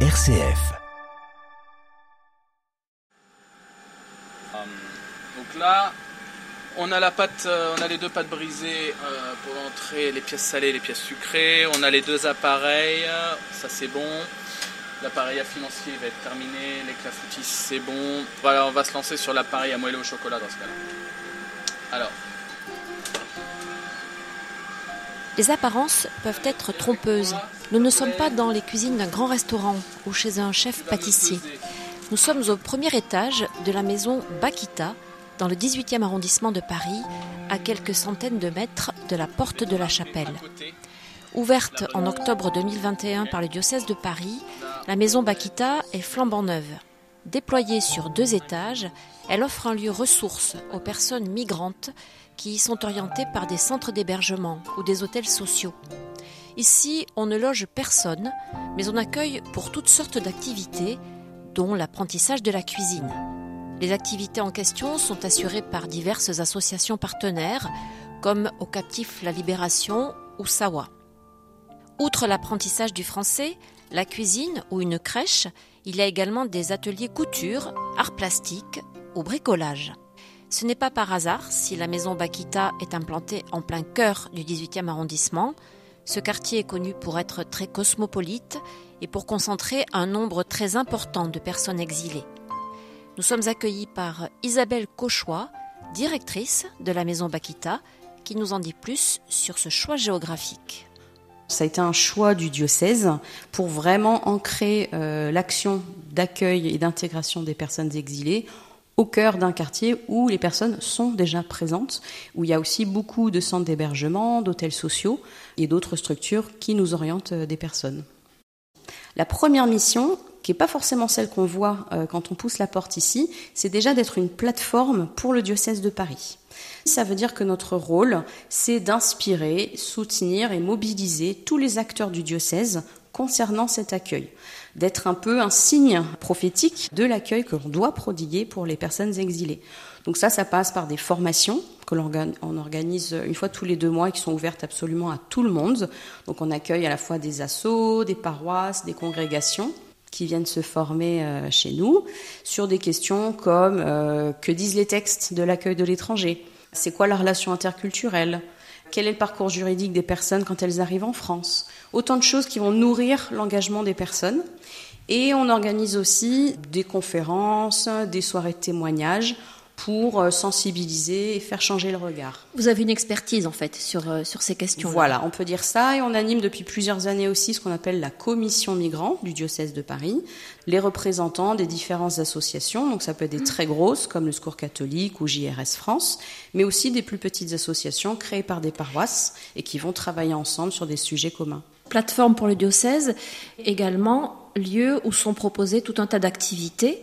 RCF. Donc là, on a la pâte, euh, on a les deux pâtes brisées euh, pour l'entrée, les pièces salées, les pièces sucrées. On a les deux appareils, ça c'est bon. L'appareil à financier va être terminé, les clafoutis c'est bon. Voilà, on va se lancer sur l'appareil à moelleux au chocolat dans ce cas-là. Alors, Les apparences peuvent être trompeuses. Nous ne sommes pas dans les cuisines d'un grand restaurant ou chez un chef pâtissier. Nous sommes au premier étage de la maison Bakita, dans le 18e arrondissement de Paris, à quelques centaines de mètres de la porte de la chapelle. Ouverte en octobre 2021 par le diocèse de Paris, la maison Bakita est flambant neuve. Déployée sur deux étages, elle offre un lieu ressource aux personnes migrantes qui y sont orientées par des centres d'hébergement ou des hôtels sociaux. Ici, on ne loge personne, mais on accueille pour toutes sortes d'activités, dont l'apprentissage de la cuisine. Les activités en question sont assurées par diverses associations partenaires, comme Au Captif La Libération ou Sawa. Outre l'apprentissage du français, la cuisine ou une crèche, il y a également des ateliers couture, art plastique ou bricolage. Ce n'est pas par hasard si la maison Bakita est implantée en plein cœur du 18e arrondissement. Ce quartier est connu pour être très cosmopolite et pour concentrer un nombre très important de personnes exilées. Nous sommes accueillis par Isabelle Cauchois, directrice de la maison Bakita, qui nous en dit plus sur ce choix géographique. Ça a été un choix du diocèse pour vraiment ancrer euh, l'action d'accueil et d'intégration des personnes exilées au cœur d'un quartier où les personnes sont déjà présentes, où il y a aussi beaucoup de centres d'hébergement, d'hôtels sociaux et d'autres structures qui nous orientent euh, des personnes. La première mission, qui n'est pas forcément celle qu'on voit euh, quand on pousse la porte ici, c'est déjà d'être une plateforme pour le diocèse de Paris. Ça veut dire que notre rôle, c'est d'inspirer, soutenir et mobiliser tous les acteurs du diocèse concernant cet accueil, d'être un peu un signe prophétique de l'accueil que l'on doit prodiguer pour les personnes exilées. Donc ça, ça passe par des formations que l'on organise une fois tous les deux mois et qui sont ouvertes absolument à tout le monde. Donc on accueille à la fois des assos, des paroisses, des congrégations qui viennent se former euh, chez nous sur des questions comme euh, que disent les textes de l'accueil de l'étranger? C'est quoi la relation interculturelle? Quel est le parcours juridique des personnes quand elles arrivent en France? Autant de choses qui vont nourrir l'engagement des personnes. Et on organise aussi des conférences, des soirées de témoignages pour euh, sensibiliser et faire changer le regard. Vous avez une expertise en fait sur, euh, sur ces questions. -là. Voilà, on peut dire ça et on anime depuis plusieurs années aussi ce qu'on appelle la commission migrants du diocèse de Paris, les représentants des différentes associations, donc ça peut être des très grosses comme le Secours catholique ou JRS France, mais aussi des plus petites associations créées par des paroisses et qui vont travailler ensemble sur des sujets communs. Plateforme pour le diocèse, également lieu où sont proposées tout un tas d'activités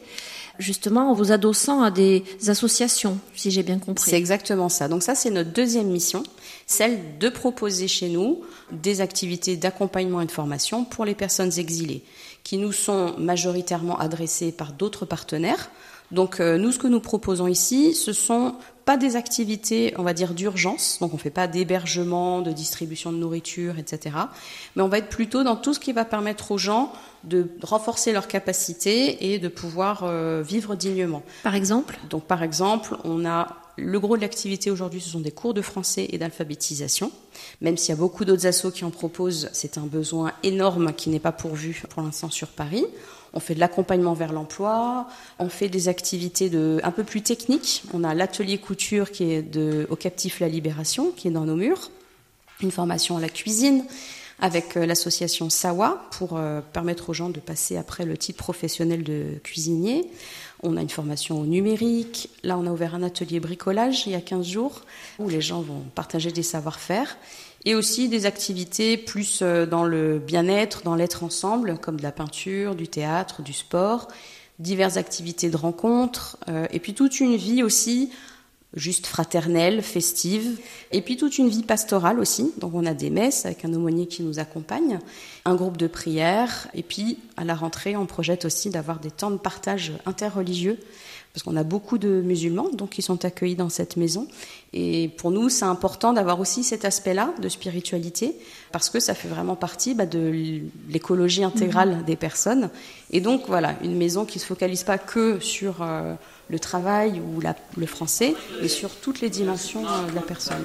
justement en vous adossant à des associations, si j'ai bien compris. C'est exactement ça. Donc ça, c'est notre deuxième mission, celle de proposer chez nous des activités d'accompagnement et de formation pour les personnes exilées, qui nous sont majoritairement adressées par d'autres partenaires. Donc euh, nous, ce que nous proposons ici, ce sont pas des activités, on va dire, d'urgence, donc on ne fait pas d'hébergement, de distribution de nourriture, etc. Mais on va être plutôt dans tout ce qui va permettre aux gens de renforcer leurs capacités et de pouvoir euh, vivre dignement. Par exemple? Donc par exemple, on a le gros de l'activité aujourd'hui, ce sont des cours de français et d'alphabétisation. Même s'il y a beaucoup d'autres assos qui en proposent, c'est un besoin énorme qui n'est pas pourvu pour l'instant sur Paris. On fait de l'accompagnement vers l'emploi, on fait des activités de, un peu plus techniques. On a l'atelier couture qui est de, au Captif La Libération, qui est dans nos murs, une formation à la cuisine avec euh, l'association Sawa pour euh, permettre aux gens de passer après le titre professionnel de cuisinier. On a une formation au numérique. Là, on a ouvert un atelier bricolage il y a 15 jours où les gens vont partager des savoir-faire et aussi des activités plus euh, dans le bien-être, dans l'être ensemble, comme de la peinture, du théâtre, du sport, diverses activités de rencontres, et puis toute une vie aussi juste fraternelle, festive, et puis toute une vie pastorale aussi. Donc on a des messes avec un aumônier qui nous accompagne, un groupe de prière, et puis à la rentrée, on projette aussi d'avoir des temps de partage interreligieux parce qu'on a beaucoup de musulmans donc qui sont accueillis dans cette maison. Et pour nous, c'est important d'avoir aussi cet aspect-là de spiritualité, parce que ça fait vraiment partie bah, de l'écologie intégrale mhm. des personnes. Et donc voilà, une maison qui ne se focalise pas que sur euh, le travail ou la, le français, mais sur toutes les dimensions euh, de la personne.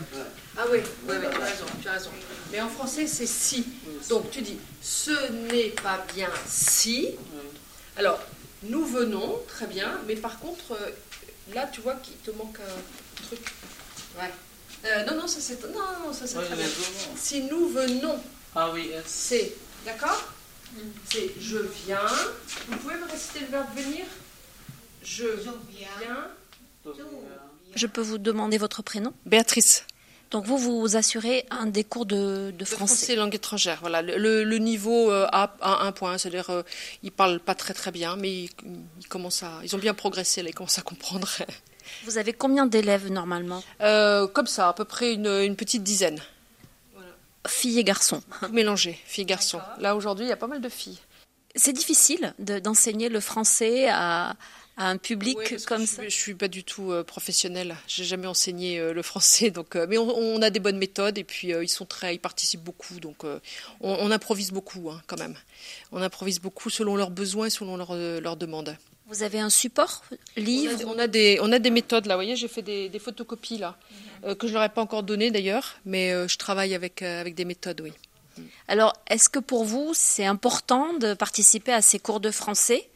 Ah oui, oui, oui, tu as raison, tu as raison. Mais en français, c'est si. Donc tu dis, ce n'est pas bien si. Alors, nous venons, très bien, mais par contre, euh, là, tu vois qu'il te manque un truc. Ouais. Euh, non, non, ça c'est. Non, non, ça c'est très bien. Si nous venons. Ah oui, c'est. D'accord C'est je viens. Vous pouvez me réciter le verbe venir? Je viens. Je peux vous demander votre prénom Béatrice. Donc vous, vous assurez un des cours de, de français. français langue étrangère. Voilà, le, le niveau euh, A un point, c'est-à-dire euh, ils parlent pas très très bien, mais ils, commencent à, ils ont bien progressé, là, ils commencent à comprendre. Vous avez combien d'élèves normalement euh, Comme ça, à peu près une, une petite dizaine. Voilà. Filles et garçons. Mélangés, filles et garçons. Là aujourd'hui, il y a pas mal de filles. C'est difficile d'enseigner le français à, à un public comme ça Je suis pas du tout euh, professionnelle. J'ai jamais enseigné euh, le français, donc euh, mais on, a des bonnes méthodes et puis ils sont très, ils participent beaucoup, donc on, improvise beaucoup hein, quand même. On improvise beaucoup selon leurs besoins et selon leurs demandes. Vous avez un support livre? On a, des, on a des méthodes là. Vous voyez, j'ai fait des, photocopies là que je leur ai pas encore données d'ailleurs, mais je travaille avec avec des méthodes, oui. Alors, est-ce que pour vous, c'est important de participer à ces cours de français?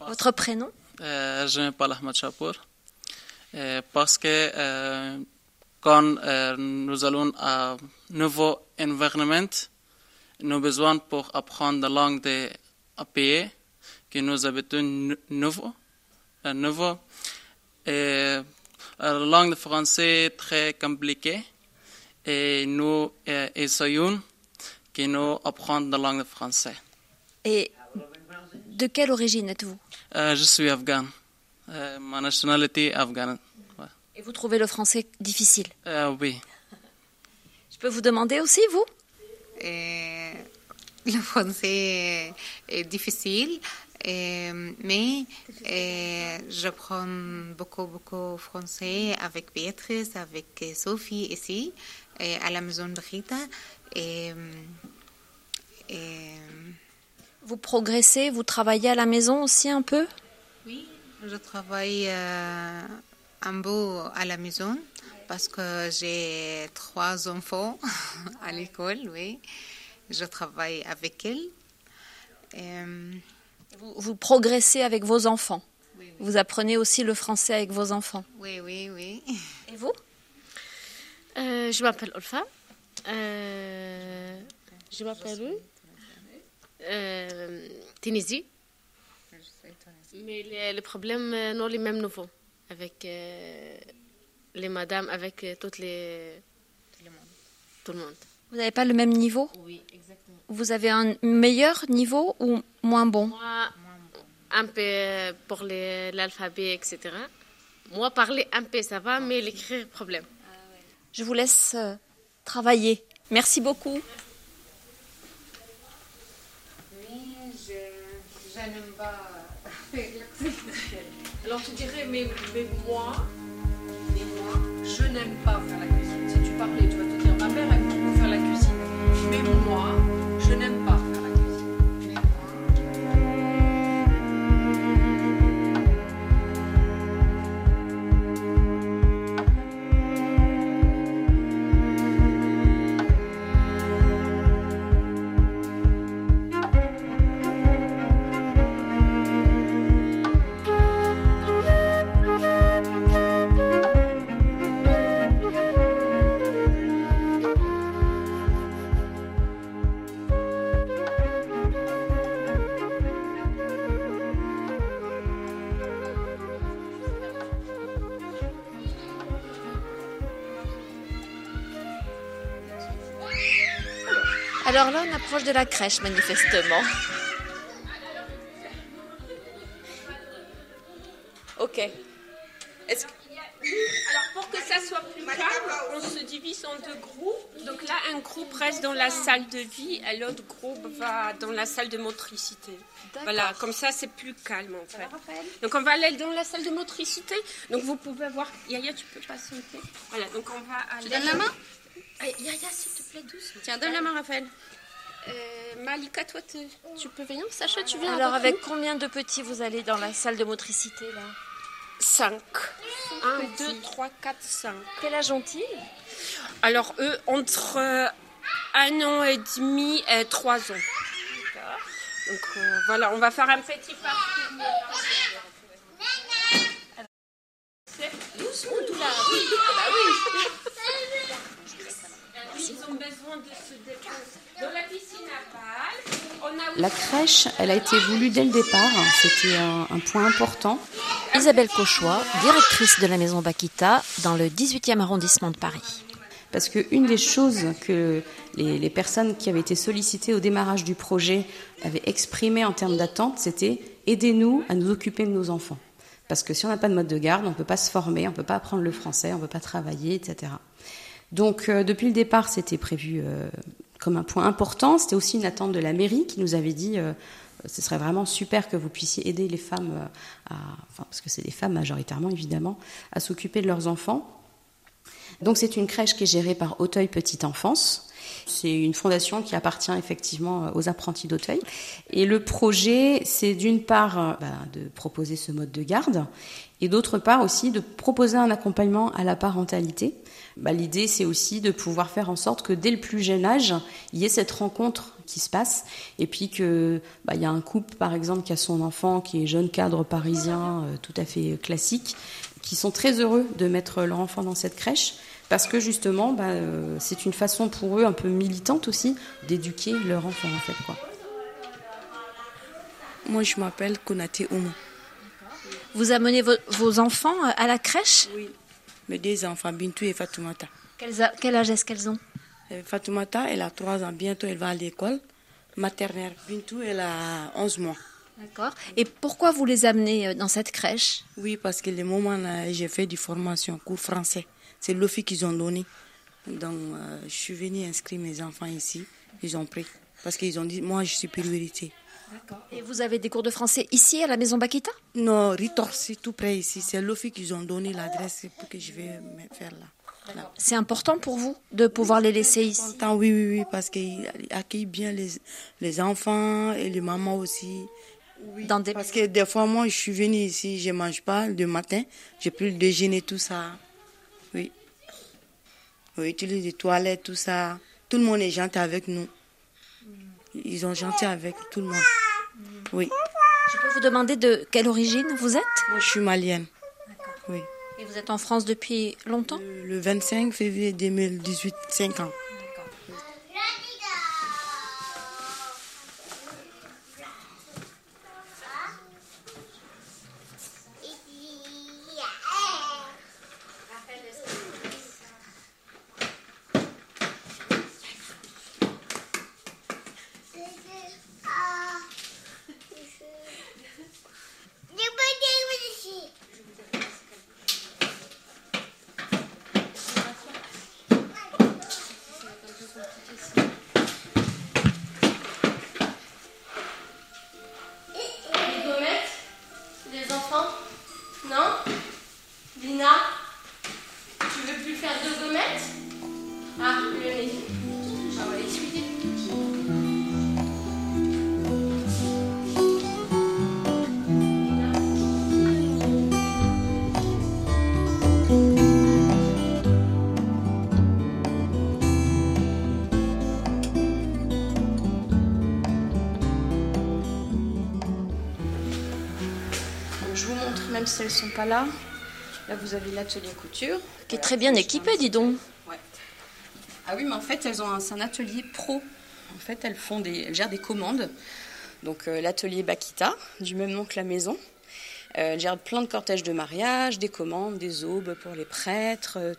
Votre prénom euh, Je m'appelle Ahmed Chapour. Euh, parce que quand nous allons à un nouveau environnement, nous avons besoin pour apprendre la langue des pays que nous habitons nouveau. nouveau. Et la langue française est très compliquée et nous essayons que nous apprendre la langue française. Et de quelle origine êtes-vous? Euh, Je suis afghan. Euh, ma nationalité est afghane. Et vous trouvez le français difficile? Euh, Oui. Je peux vous demander aussi, vous? Le français est difficile, mais j'apprends beaucoup, beaucoup français avec Béatrice, avec Sophie ici, à la maison de Rita. Et, et vous progressez, vous travaillez à la maison aussi un peu? Oui, je travaille euh, un peu à la maison parce que j'ai trois enfants à l'école, oui. Je travaille avec elles. Euh, vous, progressez avec vos enfants? Vous apprenez aussi le français avec vos enfants? Oui, oui, oui. Et vous? Euh, Je m'appelle Olfa. je m'appelle euh, Tunisie. Mais les, problèmes euh, n'ont les mêmes nouveaux avec euh, les madames, avec toutes les. Tout le monde. Tout le monde. Vous n'avez pas le même niveau? Oui, exactement. Vous avez un meilleur niveau ou moins bon? Moi, un peu pour l'alphabet, etc. Moi, parler un peu, ça va, mais l'écrire, problème. Je vous laisse travailler. Merci beaucoup. Alors tu dirais, mais, mais moi, mais moi, je n'aime pas faire la cuisine. Si tu parlais, tu vas te dire, ma mère aime beaucoup faire la cuisine, mais moi, je n'aime pas. De la crèche, manifestement. Ok. Alors pour que ça soit plus calme, on se divise en deux groupes. Donc là, un groupe reste dans la salle de vie et l'autre groupe va dans la salle de motricité. Voilà, comme ça c'est plus calme en fait. Donc on va aller dans la salle de motricité. Donc vous pouvez voir, Yaya, tu peux patienter. Voilà, donc on va aller. Tu donnes la main Eh, Yaya, s'il te plaît, doucement. Tiens, donne la main, Raphaël. Euh, Malika, toi, tu- tu peux venir Sacha, tu viens Alors avec combien de petits vous allez dans la salle de motricité là? 5. 1, 2, 3, 4, 5. Quel âge ont-ils? Alors, eux, entre euh, un an et demi et trois ans. Donc, euh, voilà, on va faire un petit parcours. Doucement, tout là. Oui, ah bah oui. Ils ont besoin de se dépenser. Dans la piscine à balles, on a La crèche, elle a été voulue dès le départ. C'était un, un point important. Isabelle Cauchois, directrice de la maison Bakita dans le 18e arrondissement de Paris. Parce qu'une des choses que les, les personnes qui avaient été sollicitées au démarrage du projet avaient exprimé en termes d'attente, c'était aidez-nous à nous occuper de nos enfants. Parce que si on n'a pas de mode de garde, on ne peut pas se former, on ne peut pas apprendre le français, on ne peut pas travailler, etc. Donc euh, depuis le départ, c'était prévu euh, comme un point important. C'était aussi une attente de la mairie qui nous avait dit euh, ce serait vraiment super que vous puissiez aider les femmes, à, parce que c'est des femmes majoritairement évidemment, à s'occuper de leurs enfants. Donc c'est une crèche qui est gérée par Auteuil Petite Enfance. C'est une fondation qui appartient effectivement aux apprentis d'Auteuil. Et le projet, c'est d'une part euh, bah, de proposer ce mode de garde et d'autre part aussi de proposer un accompagnement à la parentalité. Bah, L'idée, c'est aussi de pouvoir faire en sorte que dès le plus jeune âge, il y ait cette rencontre qui se passe et puis que bah, y a un couple, par exemple, qui a son enfant, qui est jeune cadre parisien, euh, tout à fait classique, qui sont très heureux de mettre leur enfant dans cette crèche parce que justement, bah, euh, c'est une façon pour eux un peu militante aussi d'éduquer leur enfant en fait. Quoi. Moi, je m'appelle Konate Oumou. Vous amenez vo- vos enfants à la crèche? Oui. Mes deux enfants, Bintou et Fatoumata. Quels a- Quel âge est-ce qu'elles ont? Euh, Fatoumata, elle a 3 ans. Bientôt, elle va à l'école maternelle. Bintou, elle a 11 mois. D'accord. Et pourquoi vous les amenez euh, dans cette crèche? Oui, parce que le moment j'ai fait du formation, cours français. C'est l'OFI qu'ils ont donné. Donc, euh, je suis venue inscrire mes enfants ici. Ils ont pris. Parce qu'ils ont dit, moi, je suis priorité. Et vous avez des cours de français ici à la maison Bakita Non, Ritor, c'est tout près ici. C'est l'OFI qu'ils ont donné l'adresse pour que je vais me faire là. là. C'est important pour vous de pouvoir les laisser ici? Content, oui, oui, oui, parce qu'ils accueillent bien les, les enfants et les mamans aussi. dans des... Parce que des fois, moi, je suis venue ici, je mange pas le matin, j'ai pris le déjeuner, tout ça. Oui. Oui, utilise les toilettes, tout ça. Tout le monde est gentil avec nous. Ils sont gentils avec tout le monde. Oui. Je peux vous demander de quelle origine vous êtes? Moi, je suis malienne. Oui. Et vous êtes en France depuis longtemps? Le le 25 février 2018, 5 ans. Si elles ne sont pas là. Là, vous avez l'atelier couture. Qui est très bien équipé, dis donc. Ouais. Ah oui, mais en fait, elles ont un, c'est un atelier pro. En fait, elles font des, elles gèrent des commandes. Donc euh, l'atelier Bakita, du même nom que la maison. Euh, elles gèrent plein de cortèges de mariage, des commandes, des aubes pour les prêtres, euh,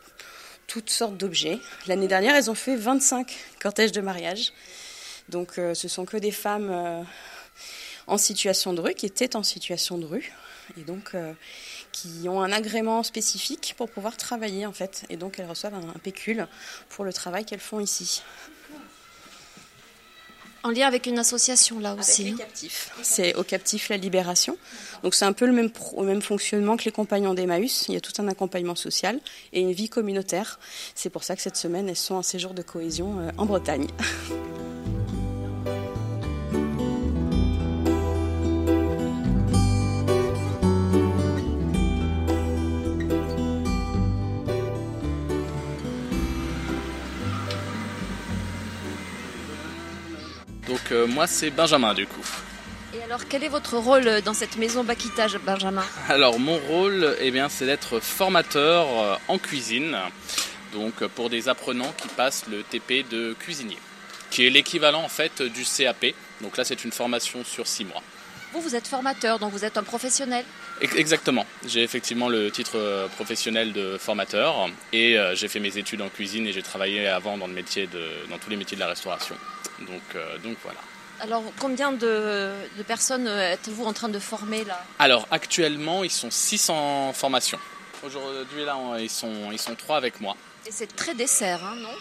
toutes sortes d'objets. L'année dernière, elles ont fait 25 cortèges de mariage. Donc euh, ce sont que des femmes en situation de rue, qui étaient en situation de rue, et donc euh, qui ont un agrément spécifique pour pouvoir travailler en fait. Et donc elles reçoivent un, pécule pour le travail qu'elles font ici. En lien avec une association là aussi. Avec les captifs. C'est au captif la libération. Donc c'est un peu le même, même fonctionnement que les compagnons d'Emmaüs. Il y a tout un accompagnement social et une vie communautaire. C'est pour ça que cette semaine elles sont en séjour de cohésion euh, en Bretagne. Donc euh, moi c'est Benjamin du coup. Et alors quel est votre rôle dans cette maison Bakita, Benjamin? Alors mon rôle eh bien, c'est d'être formateur euh, en cuisine, donc pour des apprenants qui passent le TP de cuisinier, qui est l'équivalent en fait du CAP. Donc là c'est une formation sur six mois. Vous, vous êtes formateur, donc vous êtes un professionnel? Exactement. J'ai effectivement le titre euh, professionnel de formateur et j'ai fait mes études en cuisine et j'ai travaillé avant dans, le métier de, dans tous les métiers de la restauration. Donc, euh, donc voilà. Alors, combien de, personnes êtes-vous en train de former là? Alors, actuellement, ils sont 600 formations. Aujourd'hui, là, ils sont, ils sont 3 avec moi. Et c'est très dessert, hein, non?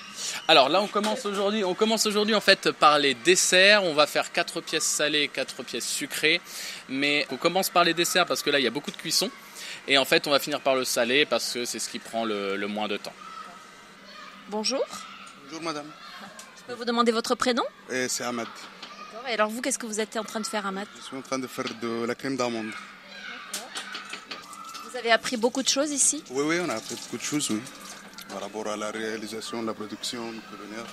Alors là, on commence aujourd'hui. On commence aujourd'hui en fait par les desserts. On va faire 4 pièces salées, 4 pièces sucrées. Mais on commence par les desserts parce que là, il y a beaucoup de cuisson. Et en fait, on va finir par le salé parce que c'est ce qui prend le, le moins de temps. Bonjour. Bonjour, madame. Je peux vous demander votre prénom C'est Ahmed. Et alors vous, qu'est-ce que vous êtes en train de faire, Ahmed Je suis en train de faire de la crème d'amande. Vous avez appris beaucoup de choses ici Oui, oui, on a appris beaucoup de choses, oui. Par rapport à la réalisation, la production culinaire,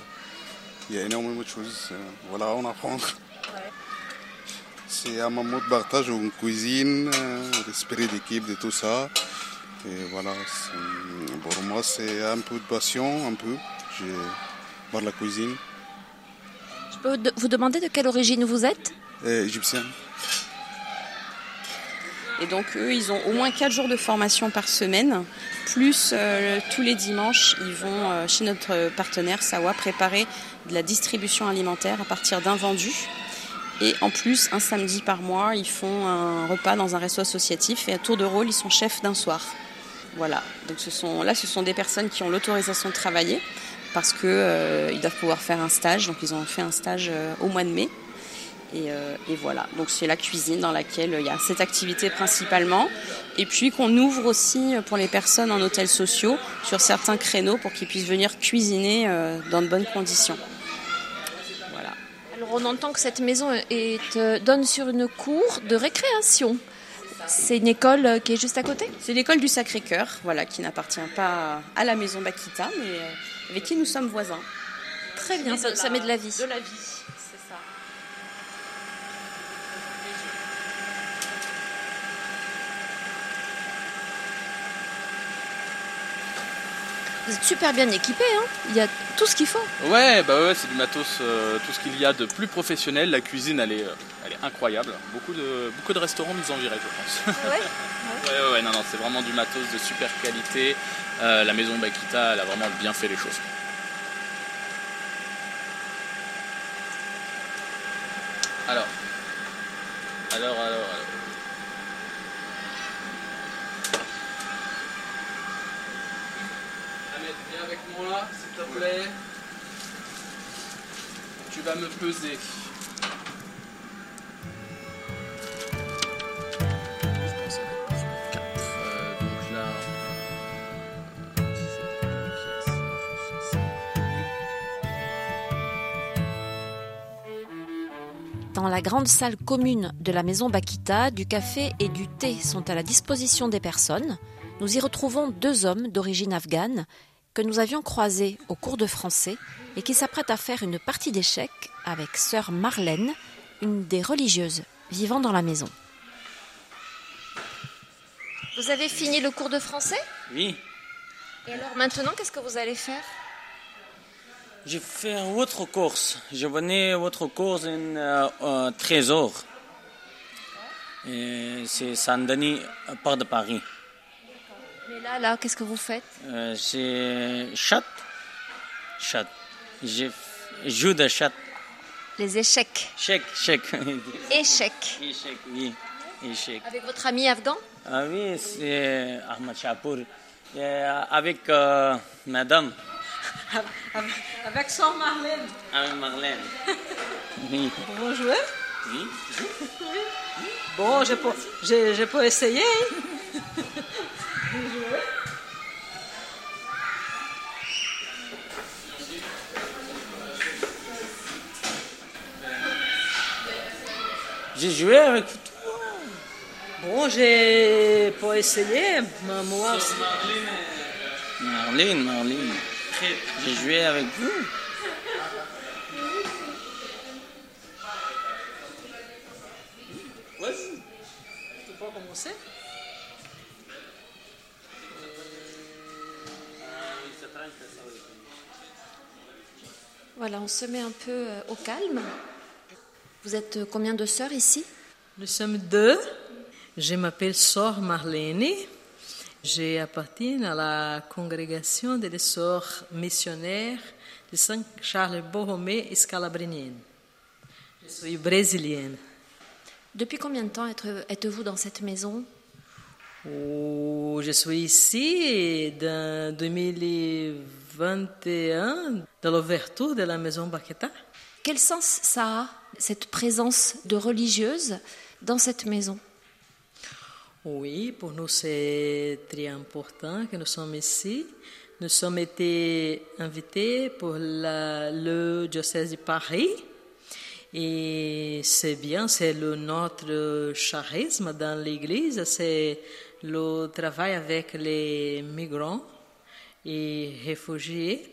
il y a énormément de choses. Euh, voilà, on apprend. C'est un moment de partage en cuisine, euh, l'esprit d'équipe, de tout ça. Et voilà, pour moi, c'est un peu de passion, un peu par la cuisine. Je peux vous demander de quelle origine vous êtes? Euh, Égyptienne. Et donc eux, ils ont au moins 4 jours de formation par semaine, plus euh, tous les dimanches, ils vont euh, chez notre partenaire Sawa préparer de la distribution alimentaire à partir d'un vendu. Et en plus, un samedi par mois, ils font un repas dans un resto associatif et à tour de rôle, ils sont chefs d'un soir. Voilà. Donc ce sont, là, ce sont des personnes qui ont l'autorisation de travailler parce qu'ils euh, doivent pouvoir faire un stage. Donc ils ont fait un stage euh, au mois de mai. Euh, et, voilà, donc c'est la cuisine dans laquelle il y a cette activité principalement. Et puis qu'on ouvre aussi pour les personnes en hôtels sociaux sur certains créneaux pour qu'ils puissent venir cuisiner dans de bonnes conditions. Voilà. Alors on entend que cette maison est, donne sur une cour de récréation. C'est une école qui est juste à côté? C'est l'école du Sacré-Cœur, voilà, qui n'appartient pas à la maison Bakita, mais avec qui nous sommes voisins. Très bien, ça, met de la vie. De la vie, Vous êtes super bien équipés, hein il y a tout ce qu'il faut. Ouais, bah ouais, c'est du matos, euh, tout ce qu'il y a de plus professionnel. La cuisine, elle est, euh, elle est incroyable. Beaucoup de, beaucoup de restaurants nous enviraient, je pense. Ouais, ouais, ouais, non, non, c'est vraiment du matos de super qualité. Euh, la maison Bakita, elle a vraiment bien fait les choses. Alors, alors, alors, alors. Ahmed, viens avec s'il te plaît. Tu vas me peser. Dans la grande salle commune de la maison Bakita, du café et du thé sont à la disposition des personnes. Nous y retrouvons deux hommes d'origine afghane que nous avions croisés au cours de français et qui s'apprêtent à faire une partie d'échecs avec sœur Marlène, une des religieuses vivant dans la maison. Vous avez fini le cours de français? Oui. Et alors maintenant, qu'est-ce que vous allez faire? Je fais autre course. Je venais autre course en euh, Trésor. C'est Saint-Denis, part de Paris. Là, là, qu'est-ce que vous faites? Euh, C'est chat. Chat. Je joue de chat. Les échecs. Chèque, chèque. Échecs. Échecs, oui. échec. Avec votre ami afghan? Ah oui, c'est Ahmad Chapour. Et, euh, avec euh, madame, Avec, Sœur Marlène. avec Marlène. Oui. Vous jouez Oui. Bon, je peux, je, je peux essayer. J'ai joué avec Bon, je peux essayer, mais moi aussi. Marlène, Marlène. J'ai joué avec vous. Vas-y. Tu peux commencer Voilà, on se met un peu euh, au calme. Vous êtes euh, combien de sœurs ici? Nous sommes deux. Je m'appelle Sœur Marlène. J'appartiens à la congrégation des sœurs missionnaires de Saint Charles Borromée et Scalabrinienne. Je suis brésilienne. Depuis combien de temps êtes- êtes-vous dans cette maison? Oh, je suis ici en 2021 dans l'ouverture de la maison Baqueta. Quel sens ça a, cette présence de religieuses dans cette maison Oui, pour nous c'est très important que nous sommes ici. Nous sommes été invités pour le diocèse de Paris. Et c'est bien, c'est le notre charisme dans l'Église, c'est le travail avec les migrants et réfugiés.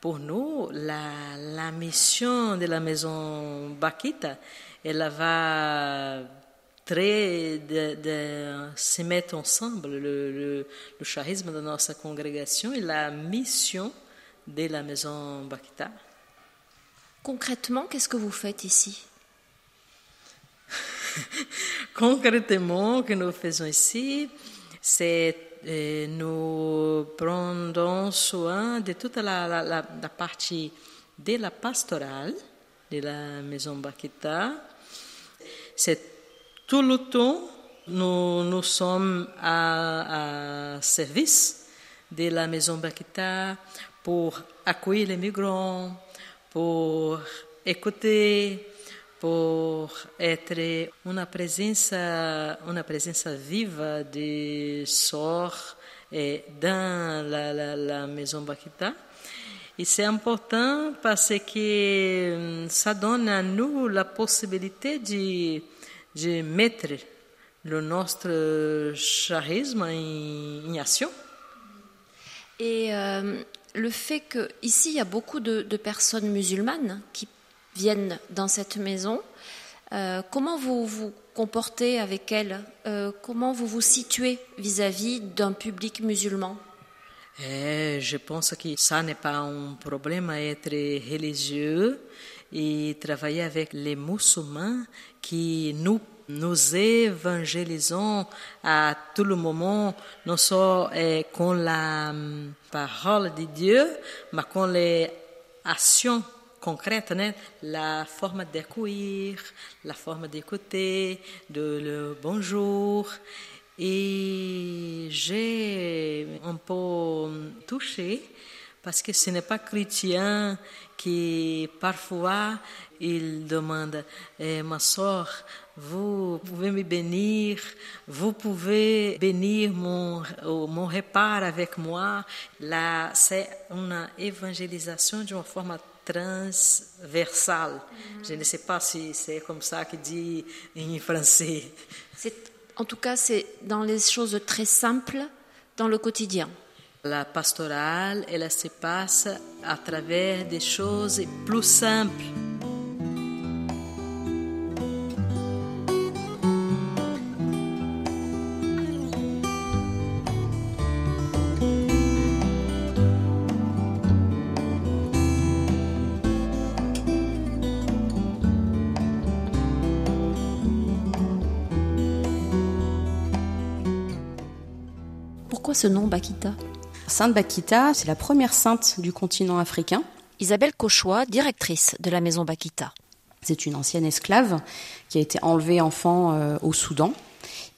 Pour nous, la, la mission de la maison Bakita, elle va très de, de se mettre ensemble, le, le, le charisme de notre congrégation et la mission de la maison Bakita. Concrètement, qu'est-ce que vous faites ici? Concrètement, ce que nous faisons ici, c'est nous prenons soin de toute la partie de la pastorale de la maison Bakita. C'est tout le temps, nous, nous sommes à, à service de la maison Bakita pour accueillir les migrants, pour écouter, por être uma presença uma presença viva de sor dans la, maison Bakita. E c'est important parce que hum, ça donne à nous la possibilité de, de mettre le notre charisme en, en action. Et euh, le fait que ici il y a beaucoup de, de personnes musulmanes qui viennent dans cette maison, euh, comment vous vous comportez avec elles Euh, Comment vous vous situez vis-à-vis d'un public musulman? Eh, je pense que ça n'est pas un problème à être religieux et travailler avec les musulmans qui nous nous évangélisons à tout le moment, non seulement eh, con la hum, parole de Dieu, mais con les actions concrètes, né? la forme d'accueillir, la forme d'écouter, de le bonjour. Et j'ai un peu touché parce que ce n'est pas chrétien qui parfois il demande eh, ma soeur, vous pouvez me bénir, vous pouvez bénir mon, mon repas avec moi. Là, c'est une évangélisation d'une forme transversale. Je ne sais pas si c'est comme ça que dit en français. En tout cas, c'est dans les choses très simples, dans le quotidien. La pastorale, elle se passe à travers des choses plus simples. Ce nom Bakita Sainte Bakita, c'est la première sainte du continent africain. Isabelle Cauchois, directrice de la maison Bakita. C'est une ancienne esclave qui a été enlevée enfant euh, au Soudan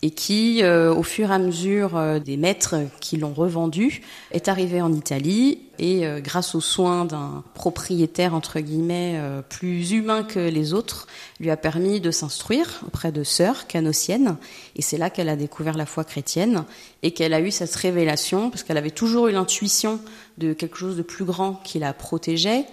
et qui, euh, au fur et à mesure euh, des maîtres qui l'ont revendue, est arrivée en Italie et, grâce aux soins d'un propriétaire entre guillemets plus humain que les autres, lui a permis de s'instruire auprès de sœurs canossiennes. Et c'est là qu'elle a découvert la foi chrétienne et qu'elle a eu cette révélation parce qu'elle avait toujours eu l'intuition de quelque chose de plus grand qui la protégeait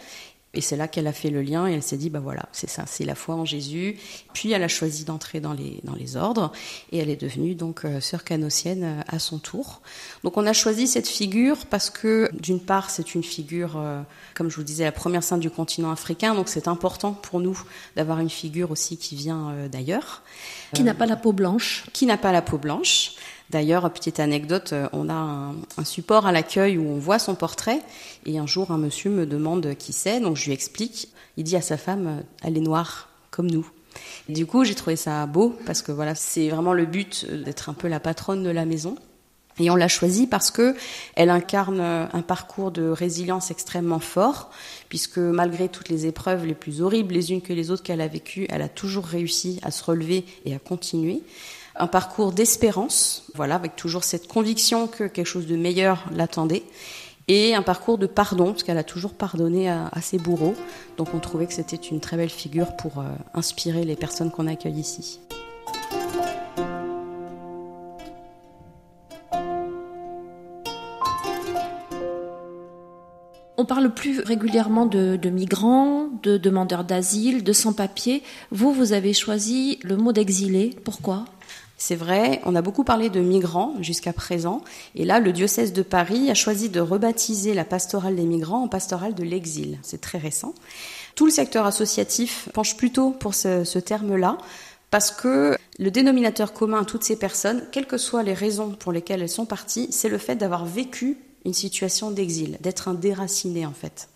et c'est là qu'elle a fait le lien et elle s'est dit, bah voilà, c'est ça, c'est la foi en Jésus. Puis elle a choisi d'entrer dans les, dans les ordres et elle est devenue donc euh, sœur canossienne euh, à son tour. Donc on a choisi cette figure parce que d'une part c'est une figure, euh, comme je vous disais, la première sainte du continent africain, donc c'est important pour nous d'avoir une figure aussi qui vient d'ailleurs. Qui n'a pas la peau blanche. Qui n'a pas la peau blanche. D'ailleurs, petite anecdote, euh, on a un, support à l'accueil où on voit son portrait et un jour un monsieur me demande qui c'est, donc je lui explique. Il dit à sa femme, euh, elle est noire comme nous. du coup, j'ai trouvé ça beau parce que voilà, c'est vraiment le but euh, d'être un peu la patronne de la maison. Et on l'a choisie parce que elle incarne un parcours de résilience extrêmement fort, puisque malgré toutes les épreuves les plus horribles les unes que les autres qu'elle a vécues, elle a toujours réussi à se relever et à continuer un parcours d'espérance, voilà, avec toujours cette conviction que quelque chose de meilleur l'attendait, et un parcours de pardon, parce qu'elle a toujours pardonné à, ses bourreaux. Donc on trouvait que c'était une très belle figure pour euh, inspirer les personnes qu'on accueille ici. On parle plus régulièrement de, de migrants, de demandeurs d'asile, de sans-papiers. Vous, vous avez choisi le mot d'exilé. Pourquoi? C'est vrai, on a beaucoup parlé de migrants jusqu'à présent, et là, le diocèse de Paris a choisi de rebaptiser la pastorale des migrants en pastorale de l'exil. C'est très récent. Tout le secteur associatif penche plutôt pour ce, terme-là, parce que le dénominateur commun à toutes ces personnes, quelles que soient les raisons pour lesquelles elles sont parties, c'est le fait d'avoir vécu une situation d'exil, d'être un déraciné en fait.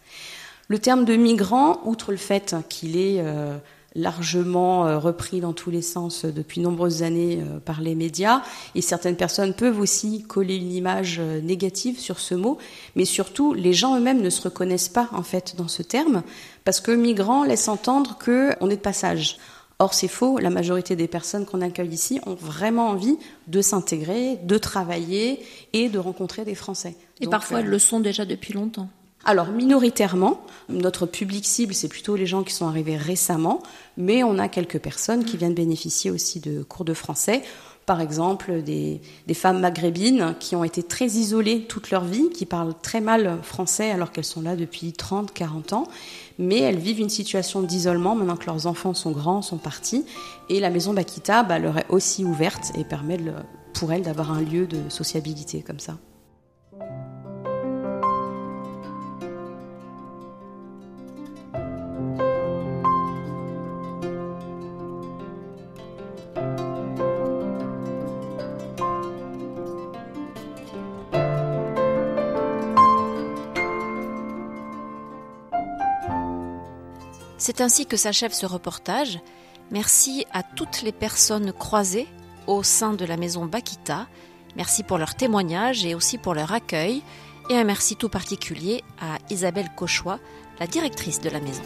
Le terme de migrant, outre le fait qu'il est euh, largement euh, repris dans tous les sens euh, depuis nombreuses années euh, par les médias. Et certaines personnes peuvent aussi coller une image négative sur ce mot, mais surtout les gens eux-mêmes ne se reconnaissent pas en fait dans ce terme parce que migrant laisse entendre qu'on est de passage. Or, c'est faux. La majorité des personnes qu'on accueille ici ont vraiment envie de s'intégrer, de travailler et de rencontrer des Français. Et parfois, elles le sont déjà depuis longtemps. Alors minoritairement, notre public cible, c'est plutôt les gens qui sont arrivés récemment, mais on a quelques personnes qui viennent bénéficier aussi de cours de français. Par exemple, des, femmes maghrébines qui ont été très isolées toute leur vie, qui parlent très mal français alors qu'elles sont là depuis 30, 40 ans, mais elles vivent une situation d'isolement maintenant que leurs enfants sont grands, sont partis, et la maison Bakita bah, leur est aussi ouverte et permet pour elles d'avoir un lieu de sociabilité comme ça. C'est ainsi que s'achève ce reportage. Merci à toutes les personnes croisées au sein de la maison Bakita. Merci pour leur témoignage et aussi pour leur accueil. Et un merci tout particulier à Isabelle Cauchois, la directrice de la maison.